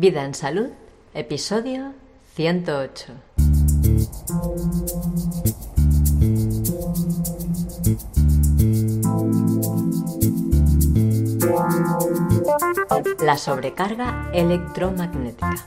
Vida en Salud, episodio 108. La sobrecarga electromagnética.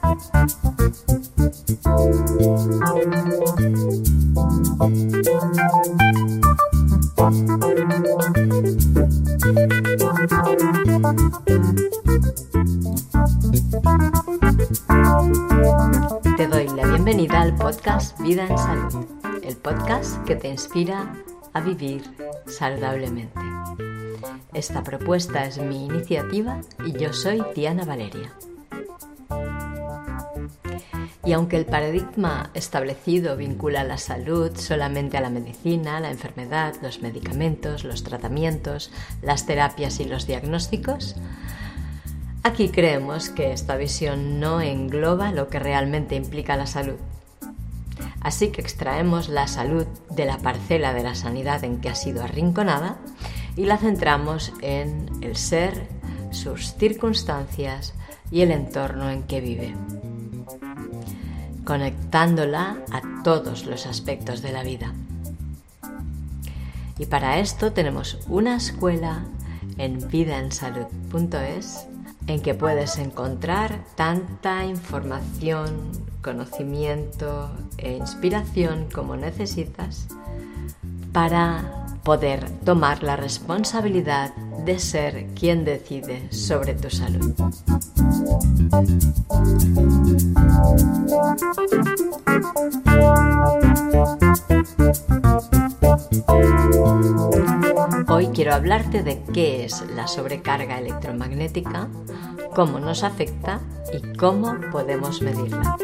Bienvenida al podcast Vida en Salud, el podcast que te inspira a vivir saludablemente. Esta propuesta es mi iniciativa y yo soy Diana Valeria. Y aunque el paradigma establecido vincula la salud solamente a la medicina, la enfermedad, los medicamentos, los tratamientos, las terapias y los diagnósticos, aquí creemos que esta visión no engloba lo que realmente implica la salud. Así que extraemos la salud de la parcela de la sanidad en que ha sido arrinconada y la centramos en el ser, sus circunstancias y el entorno en que vive conectándola a todos los aspectos de la vida. Y para esto tenemos una escuela en vidaensalud.es en que puedes encontrar tanta información, conocimiento e inspiración como necesitas para poder tomar la responsabilidad de ser quien decide sobre tu salud. Hoy quiero hablarte de qué es la sobrecarga electromagnética, cómo nos afecta y cómo podemos medirla.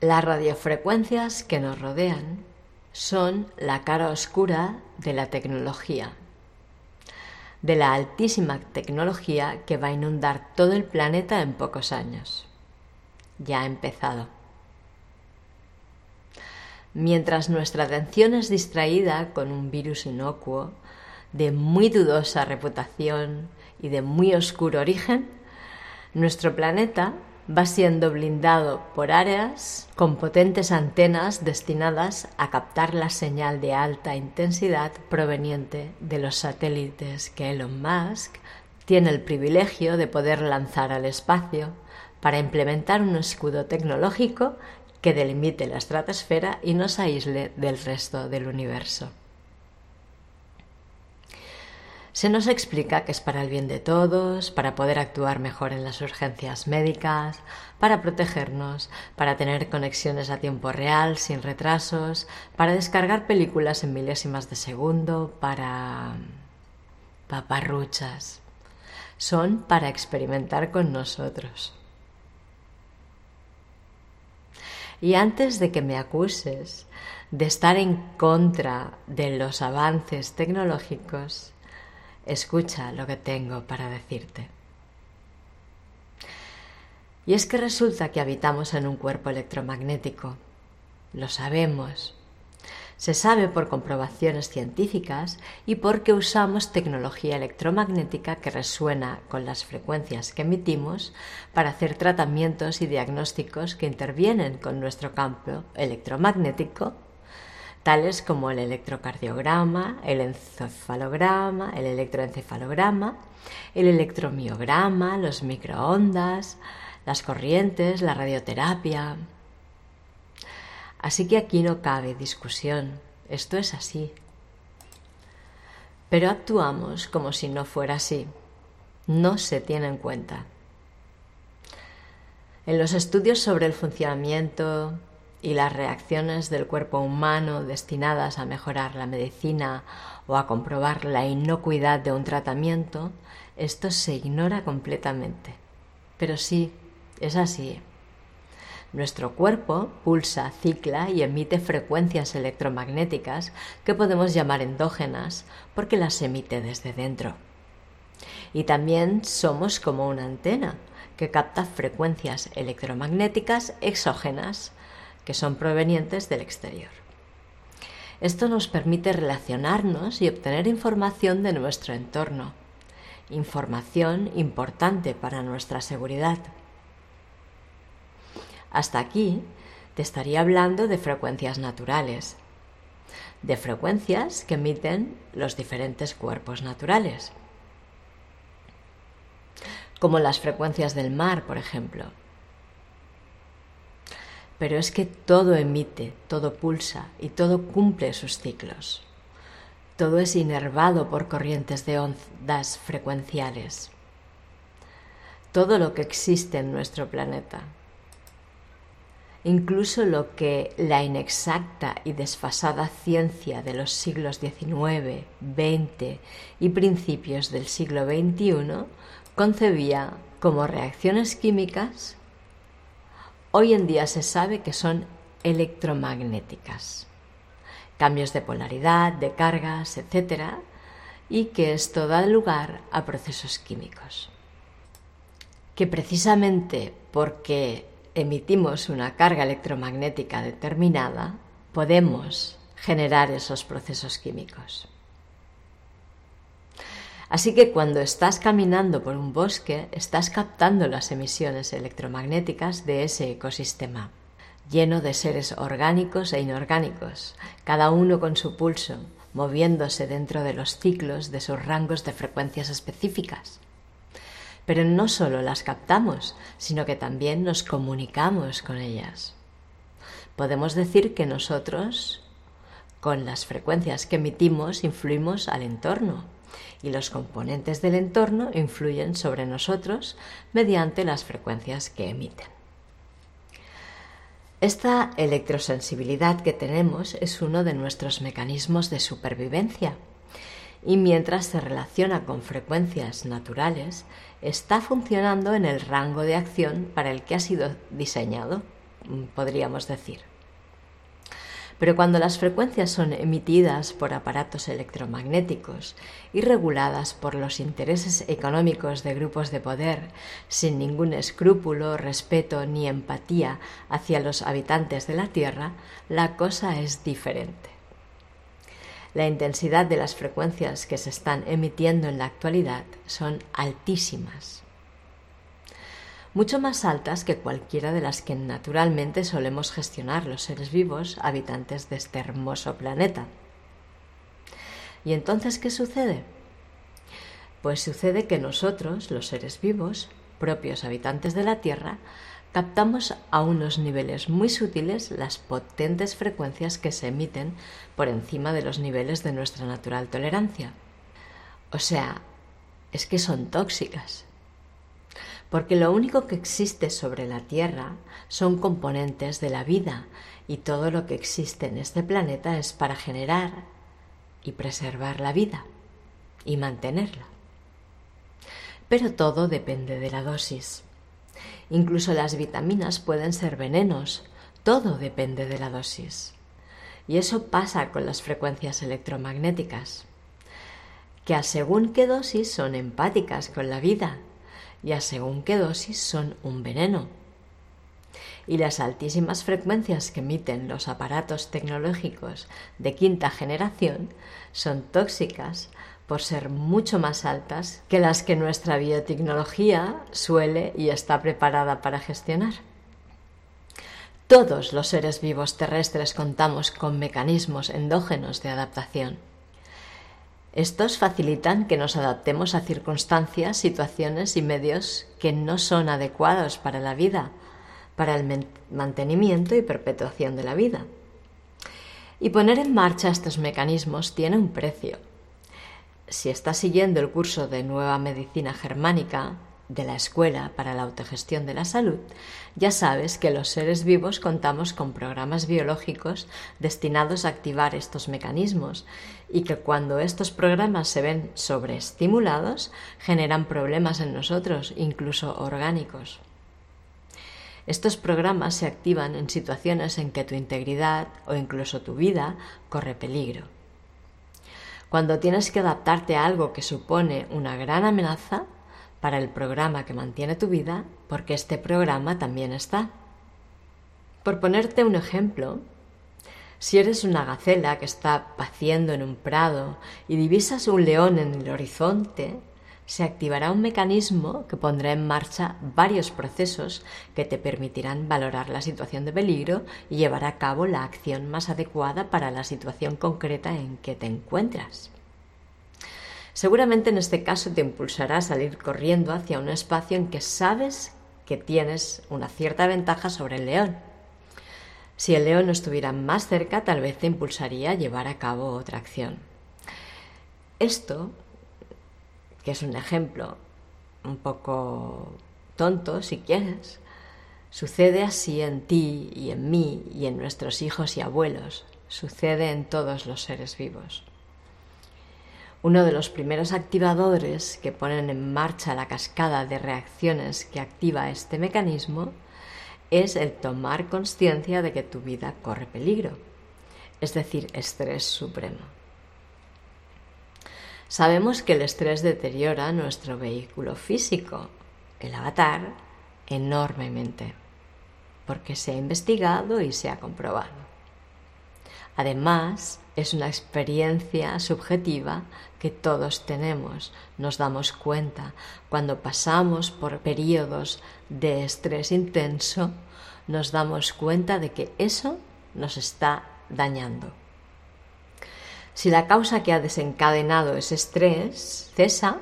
Las radiofrecuencias que nos rodean son la cara oscura de la tecnología, de la altísima tecnología que va a inundar todo el planeta en pocos años. Ya ha empezado. Mientras nuestra atención es distraída con un virus inocuo, de muy dudosa reputación y de muy oscuro origen, nuestro planeta va siendo blindado por áreas con potentes antenas destinadas a captar la señal de alta intensidad proveniente de los satélites que Elon Musk tiene el privilegio de poder lanzar al espacio para implementar un escudo tecnológico que delimite la estratosfera y nos aísle del resto del universo. Se nos explica que es para el bien de todos, para poder actuar mejor en las urgencias médicas, para protegernos, para tener conexiones a tiempo real, sin retrasos, para descargar películas en milésimas de segundo, para... paparruchas. Son para experimentar con nosotros. Y antes de que me acuses de estar en contra de los avances tecnológicos, Escucha lo que tengo para decirte. Y es que resulta que habitamos en un cuerpo electromagnético. Lo sabemos. Se sabe por comprobaciones científicas y porque usamos tecnología electromagnética que resuena con las frecuencias que emitimos para hacer tratamientos y diagnósticos que intervienen con nuestro campo electromagnético tales como el electrocardiograma, el encefalograma, el electroencefalograma, el electromiograma, los microondas, las corrientes, la radioterapia. Así que aquí no cabe discusión, esto es así. Pero actuamos como si no fuera así, no se tiene en cuenta. En los estudios sobre el funcionamiento y las reacciones del cuerpo humano destinadas a mejorar la medicina o a comprobar la inocuidad de un tratamiento, esto se ignora completamente. Pero sí, es así. Nuestro cuerpo pulsa, cicla y emite frecuencias electromagnéticas que podemos llamar endógenas porque las emite desde dentro. Y también somos como una antena que capta frecuencias electromagnéticas exógenas que son provenientes del exterior. Esto nos permite relacionarnos y obtener información de nuestro entorno, información importante para nuestra seguridad. Hasta aquí te estaría hablando de frecuencias naturales, de frecuencias que emiten los diferentes cuerpos naturales, como las frecuencias del mar, por ejemplo. Pero es que todo emite, todo pulsa y todo cumple sus ciclos. Todo es inervado por corrientes de ondas frecuenciales. Todo lo que existe en nuestro planeta, incluso lo que la inexacta y desfasada ciencia de los siglos XIX, XX y principios del siglo XXI concebía como reacciones químicas, hoy en día se sabe que son electromagnéticas, cambios de polaridad, de cargas, etc., y que esto da lugar a procesos químicos. Que precisamente porque emitimos una carga electromagnética determinada, podemos generar esos procesos químicos. Así que cuando estás caminando por un bosque, estás captando las emisiones electromagnéticas de ese ecosistema, lleno de seres orgánicos e inorgánicos, cada uno con su pulso, moviéndose dentro de los ciclos de sus rangos de frecuencias específicas. Pero no solo las captamos, sino que también nos comunicamos con ellas. Podemos decir que nosotros, con las frecuencias que emitimos, influimos al entorno y los componentes del entorno influyen sobre nosotros mediante las frecuencias que emiten. Esta electrosensibilidad que tenemos es uno de nuestros mecanismos de supervivencia y mientras se relaciona con frecuencias naturales, está funcionando en el rango de acción para el que ha sido diseñado, podríamos decir. Pero cuando las frecuencias son emitidas por aparatos electromagnéticos y reguladas por los intereses económicos de grupos de poder, sin ningún escrúpulo, respeto ni empatía hacia los habitantes de la Tierra, la cosa es diferente la intensidad de las frecuencias que se están emitiendo en la actualidad son altísimas, mucho más altas que cualquiera de las que naturalmente solemos gestionar los seres vivos habitantes de este hermoso planeta. ¿Y entonces qué sucede? Pues sucede que nosotros, los seres vivos, propios habitantes de la Tierra, captamos a unos niveles muy sutiles las potentes frecuencias que se emiten por encima de los niveles de nuestra natural tolerancia. O sea, es que son tóxicas. Porque lo único que existe sobre la Tierra son componentes de la vida y todo lo que existe en este planeta es para generar y preservar la vida y mantenerla. Pero todo depende de la dosis. Incluso las vitaminas pueden ser venenos. Todo depende de la dosis. Y eso pasa con las frecuencias electromagnéticas, que a según qué dosis son empáticas con la vida y a según qué dosis son un veneno. Y las altísimas frecuencias que emiten los aparatos tecnológicos de quinta generación son tóxicas por ser mucho más altas que las que nuestra biotecnología suele y está preparada para gestionar. Todos los seres vivos terrestres contamos con mecanismos endógenos de adaptación. Estos facilitan que nos adaptemos a circunstancias, situaciones y medios que no son adecuados para la vida, para el mantenimiento y perpetuación de la vida. Y poner en marcha estos mecanismos tiene un precio, si estás siguiendo el curso de Nueva Medicina Germánica de la Escuela para la Autogestión de la Salud, ya sabes que los seres vivos contamos con programas biológicos destinados a activar estos mecanismos y que cuando estos programas se ven sobreestimulados generan problemas en nosotros, incluso orgánicos. Estos programas se activan en situaciones en que tu integridad o incluso tu vida corre peligro. Cuando tienes que adaptarte a algo que supone una gran amenaza para el programa que mantiene tu vida, porque este programa también está. Por ponerte un ejemplo, Si eres una gacela que está paciendo en un prado y divisas un león en el horizonte, se activará un mecanismo que pondrá en marcha varios procesos que te permitirán valorar la situación de peligro y llevar a cabo la acción más adecuada para la situación concreta en que te encuentras. Seguramente en este caso te impulsará a salir corriendo hacia un espacio en que sabes que tienes una cierta ventaja sobre el león. Si el león no estuviera más cerca, tal vez te impulsaría a llevar a cabo otra acción. Esto que es un ejemplo un poco tonto, si quieres, sucede así en ti y en mí y en nuestros hijos y abuelos, sucede en todos los seres vivos. Uno de los primeros activadores que ponen en marcha la cascada de reacciones que activa este mecanismo es el tomar conciencia de que tu vida corre peligro, es decir, estrés supremo. Sabemos que el estrés deteriora nuestro vehículo físico, el avatar, enormemente, porque se ha investigado y se ha comprobado. Además, es una experiencia subjetiva que todos tenemos. Nos damos cuenta cuando pasamos por periodos de estrés intenso, nos damos cuenta de que eso nos está dañando. Si la causa que ha desencadenado ese estrés cesa,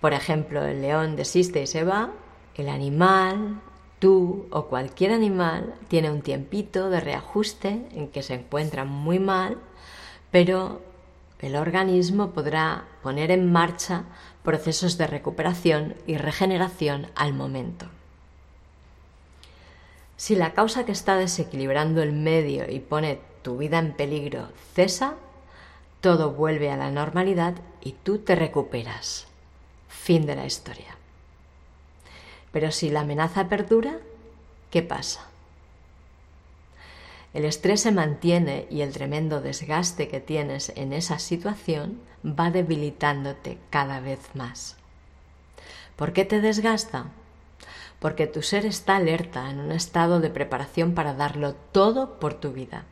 por ejemplo, el león desiste y se va, el animal, tú o cualquier animal tiene un tiempito de reajuste en que se encuentra muy mal, pero el organismo podrá poner en marcha procesos de recuperación y regeneración al momento. Si la causa que está desequilibrando el medio y pone tu vida en peligro cesa, todo vuelve a la normalidad y tú te recuperas. Fin de la historia. Pero si la amenaza perdura, ¿qué pasa? El estrés se mantiene y el tremendo desgaste que tienes en esa situación va debilitándote cada vez más. ¿Por qué te desgasta? Porque tu ser está alerta en un estado de preparación para darlo todo por tu vida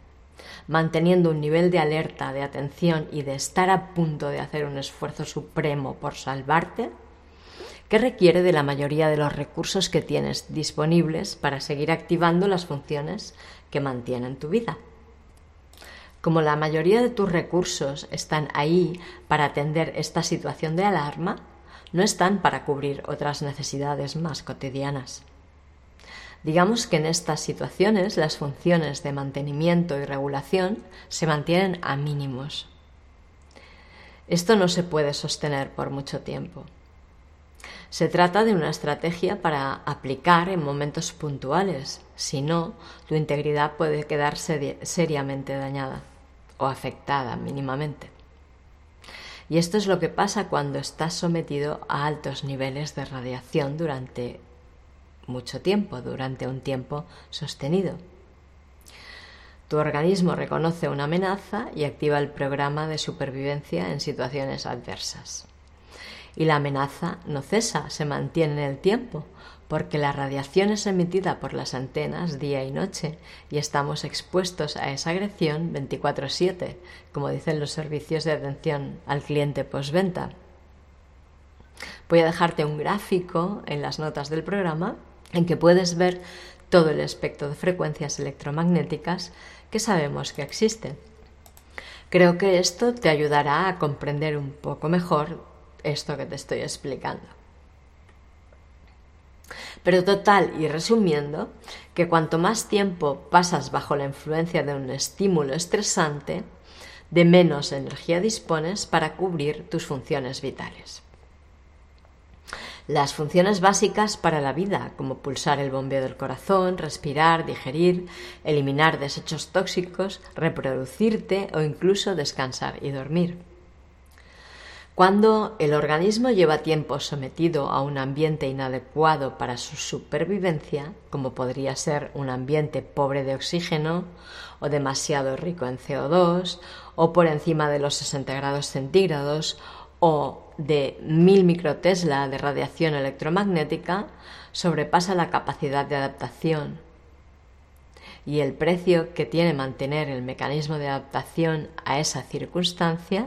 manteniendo un nivel de alerta, de atención y de estar a punto de hacer un esfuerzo supremo por salvarte, que requiere de la mayoría de los recursos que tienes disponibles para seguir activando las funciones que mantienen tu vida. Como la mayoría de tus recursos están ahí para atender esta situación de alarma, no están para cubrir otras necesidades más cotidianas. Digamos que en estas situaciones las funciones de mantenimiento y regulación se mantienen a mínimos. Esto no se puede sostener por mucho tiempo. Se trata de una estrategia para aplicar en momentos puntuales, si no, tu integridad puede quedar seriamente dañada o afectada mínimamente. Y esto es lo que pasa cuando estás sometido a altos niveles de radiación durante mucho tiempo, durante un tiempo sostenido. Tu organismo reconoce una amenaza y activa el programa de supervivencia en situaciones adversas. Y la amenaza no cesa, se mantiene en el tiempo, porque la radiación es emitida por las antenas día y noche y estamos expuestos a esa agresión 24/7, como dicen los servicios de atención al cliente postventa. Voy a dejarte un gráfico en las notas del programa en que puedes ver todo el espectro de frecuencias electromagnéticas que sabemos que existen. Creo que esto te ayudará a comprender un poco mejor esto que te estoy explicando. Pero total y resumiendo, que cuanto más tiempo pasas bajo la influencia de un estímulo estresante, de menos energía dispones para cubrir tus funciones vitales las funciones básicas para la vida, como pulsar el bombeo del corazón, respirar, digerir, eliminar desechos tóxicos, reproducirte o incluso descansar y dormir. Cuando el organismo lleva tiempo sometido a un ambiente inadecuado para su supervivencia, como podría ser un ambiente pobre de oxígeno o demasiado rico en CO2 o por encima de los 60 grados centígrados o de 1000 microtesla de radiación electromagnética sobrepasa la capacidad de adaptación. y el precio que tiene mantener el mecanismo de adaptación a esa circunstancia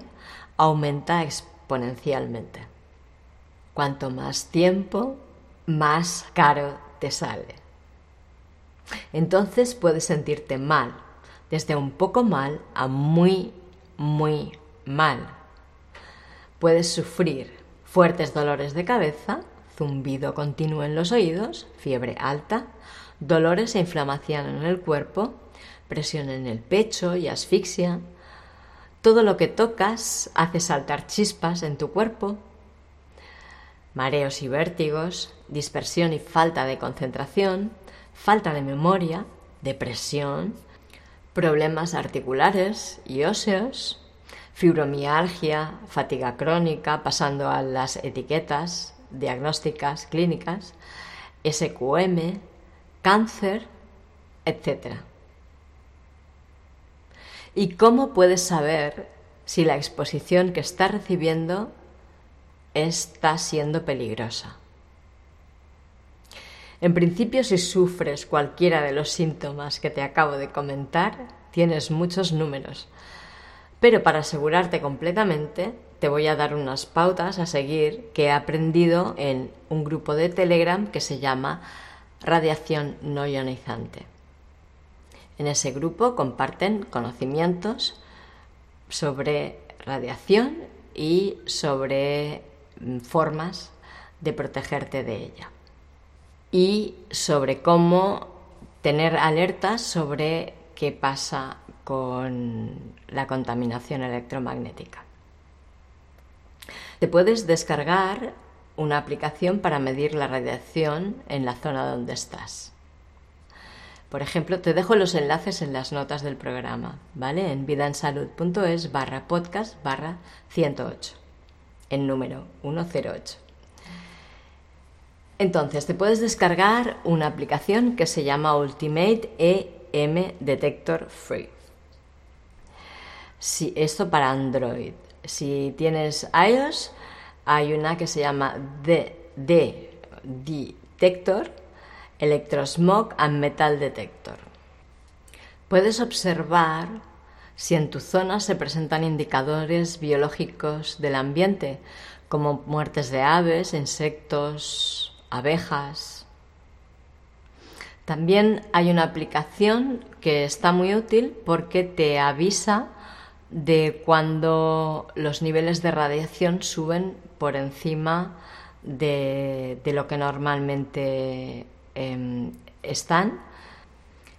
aumenta exponencialmente. Cuanto más tiempo, más caro te sale. Entonces puedes sentirte mal, desde un poco mal a muy, muy mal. Puedes sufrir fuertes dolores de cabeza, zumbido continuo en los oídos, fiebre alta, dolores e inflamación en el cuerpo, presión en el pecho y asfixia. Todo lo que tocas hace saltar chispas en tu cuerpo, mareos y vértigos, dispersión y falta de concentración, falta de memoria, depresión, problemas articulares y óseos, fibromialgia, fatiga crónica, pasando a las etiquetas diagnósticas clínicas, SQM, cáncer, etc. ¿Y cómo puedes saber si la exposición que estás recibiendo está siendo peligrosa? En principio, si sufres cualquiera de los síntomas que te acabo de comentar, tienes muchos números. Pero para asegurarte completamente, te voy a dar unas pautas a seguir que he aprendido en un grupo de Telegram que se llama Radiación no ionizante. En ese grupo comparten conocimientos sobre radiación y sobre mm, formas de protegerte de ella y sobre cómo tener alertas sobre qué pasa con la contaminación electromagnética. Te puedes descargar una aplicación para medir la radiación en la zona donde estás. Por ejemplo, te dejo los enlaces en las notas del programa, ¿vale? En vidaensalud.es barra podcast barra 108, en número 108. Entonces, te puedes descargar una aplicación que se llama Ultimate EM Detector Free. Si, esto para Android. Si tienes iOS, hay una que se llama D, D Detector, Electrosmog and Metal Detector. Puedes observar si en tu zona se presentan indicadores biológicos del ambiente, como muertes de aves, insectos, abejas. También hay una aplicación que está muy útil porque te avisa de cuando los niveles de radiación suben por encima de, lo que normalmente em, están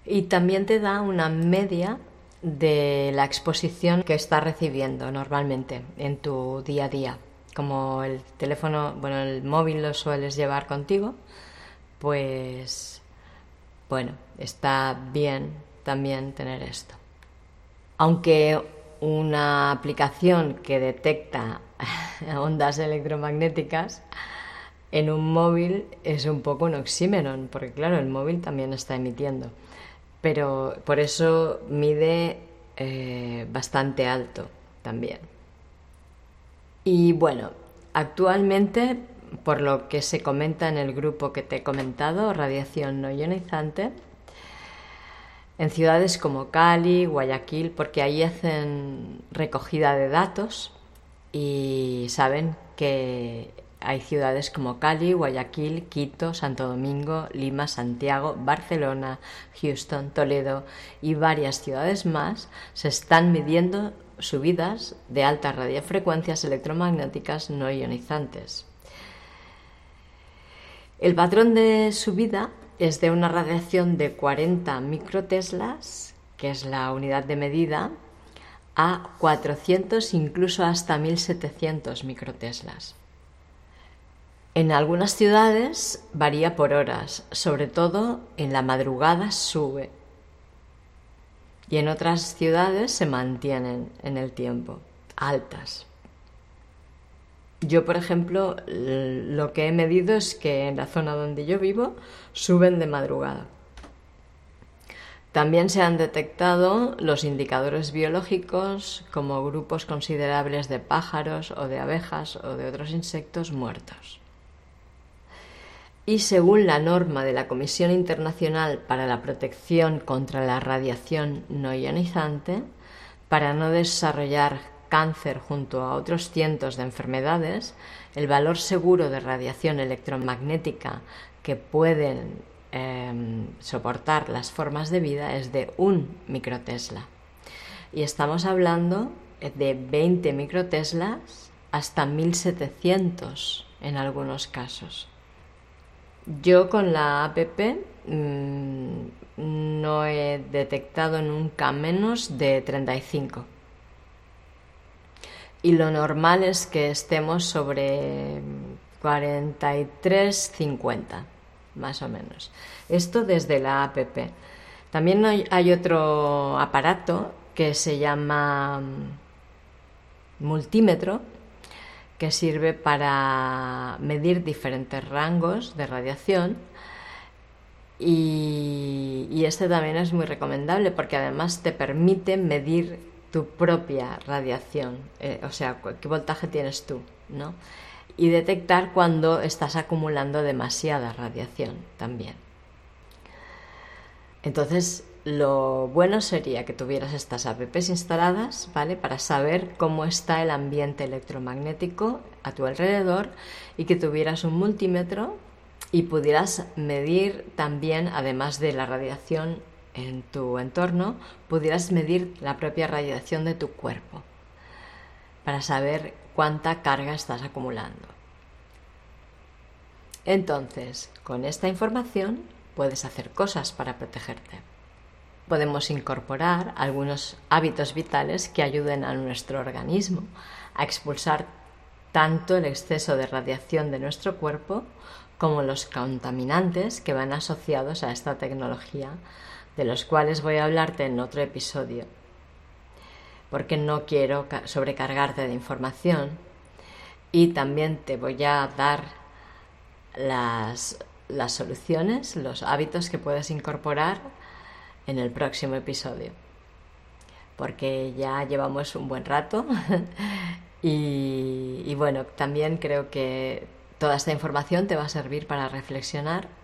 y también te da una media de la exposición que estás recibiendo normalmente en tu día a día como el teléfono, bueno, el móvil lo sueles llevar contigo, pues bueno, está bien también tener esto. Aunque una aplicación que detecta ondas electromagnéticas en un móvil es un poco un oxímeron, porque claro, el móvil también está emitiendo. Pero por eso mide eh, bastante alto también. Y bueno, actualmente, por lo que se comenta en el grupo que te he comentado, radiación no ionizante, en ciudades como Cali, Guayaquil, porque ahí hacen recogida de datos y saben que hay ciudades como Cali, Guayaquil, Quito, Santo Domingo, Lima, Santiago, Barcelona, Houston, Toledo y varias ciudades más se están midiendo subidas de altas radiofrecuencias electromagnéticas no ionizantes. El patrón de subida es de una radiación de 40 microteslas, que es la unidad de medida, a 400 incluso hasta 1700 microteslas. En algunas ciudades varía por horas, sobre todo en la madrugada sube y en otras ciudades se mantienen en el tiempo, altas. Yo, por ejemplo, lo que he medido es que en la zona donde yo vivo suben de madrugada. También se han detectado los indicadores biológicos como grupos considerables de pájaros o de abejas o de otros insectos muertos. y según la norma de la Comisión Internacional para la Protección contra la Radiación No Ionizante, para no desarrollar cáncer junto a otros cientos de enfermedades, el valor seguro de radiación electromagnética que pueden em, soportar las formas de vida es de un microtesla. Y estamos hablando de 20 microteslas hasta 1700 en algunos casos. Yo con la APP mm, no he detectado nunca menos de 35 y lo normal es que estemos sobre 43, 50, más o menos. Esto desde la APP. También hay otro aparato que se llama mm, multímetro, que sirve para medir diferentes rangos de radiación. Y, y, este también es muy recomendable porque además te permite medir tu propia radiación, eh, o sea, qué voltaje tienes tú, ¿no? Y detectar cuando estás acumulando demasiada radiación también. Entonces, lo bueno sería que tuvieras estas apps instaladas, ¿vale? Para saber cómo está el ambiente electromagnético a tu alrededor y que tuvieras un multímetro y pudieras medir también, además de la radiación en tu entorno, pudieras medir la propia radiación de tu cuerpo para saber cuánta carga estás acumulando. Entonces, con esta información puedes hacer cosas para protegerte. Podemos incorporar algunos hábitos vitales que ayuden a nuestro organismo a expulsar tanto el exceso de radiación de nuestro cuerpo como los contaminantes que van asociados a esta tecnología de los cuales voy a hablarte en otro episodio, porque no quiero sobrecargarte de información y también te voy a dar las, las soluciones, los hábitos que puedes incorporar en el próximo episodio, porque ya llevamos un buen rato y, y bueno, también creo que toda esta información te va a servir para reflexionar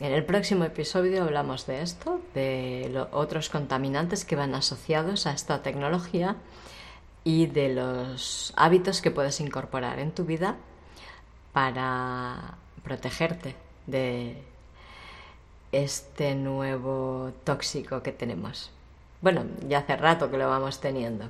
en el próximo episodio hablamos de esto, de otros contaminantes que van asociados a esta tecnología y de los hábitos que puedes incorporar en tu vida para protegerte de este nuevo tóxico que tenemos. Bueno, ya hace rato que lo vamos teniendo.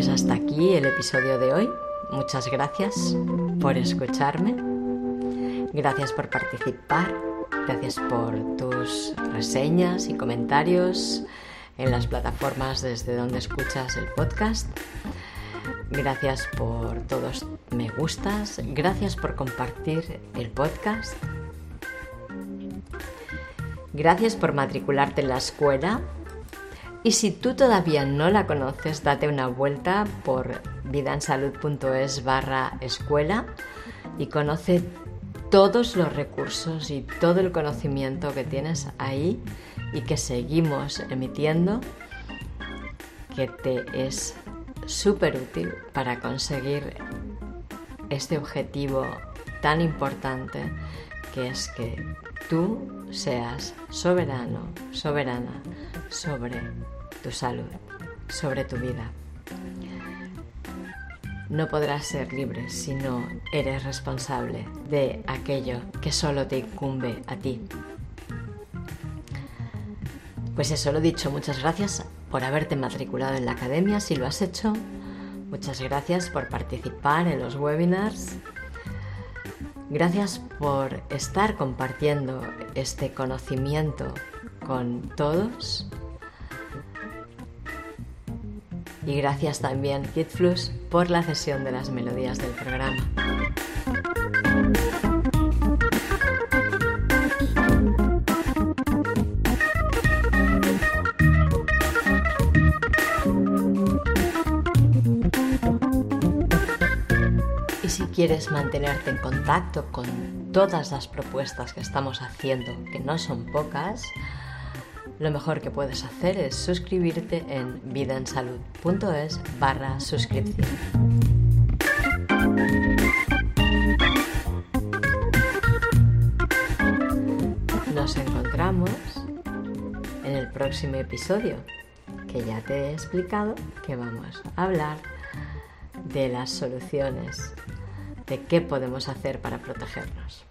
Pues hasta aquí el episodio de hoy. Muchas gracias por escucharme. Gracias por participar. Gracias por tus reseñas y comentarios en las plataformas desde donde escuchas el podcast. Gracias por todos me gustas. Gracias por compartir el podcast. Gracias por matricularte en la escuela y si tú todavía no la conoces, date una vuelta por vidansalud.es barra escuela y conoce todos los recursos y todo el conocimiento que tienes ahí y que seguimos emitiendo, que te es súper útil para conseguir este objetivo tan importante que es que tú seas soberano, soberana sobre tu salud, sobre tu vida. No podrás ser libre si no eres responsable de aquello que solo te incumbe a ti. Pues eso lo dicho, muchas gracias por haberte matriculado en la academia si lo has hecho. Muchas gracias por participar en los webinars. Gracias por estar compartiendo este conocimiento con todos. Y gracias también, KidFlux, por la cesión de las melodías del programa. Quieres mantenerte en contacto con todas las propuestas que estamos haciendo, que no son pocas, lo mejor que puedes hacer es suscribirte en vidaensalud.es barra suscripción. Nos encontramos en el próximo episodio, que ya te he explicado que vamos a hablar de las soluciones, de qué podemos hacer para protegernos.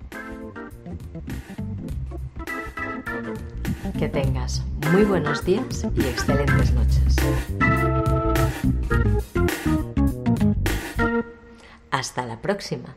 Que tengas muy buenos días y excelentes noches. Hasta la próxima.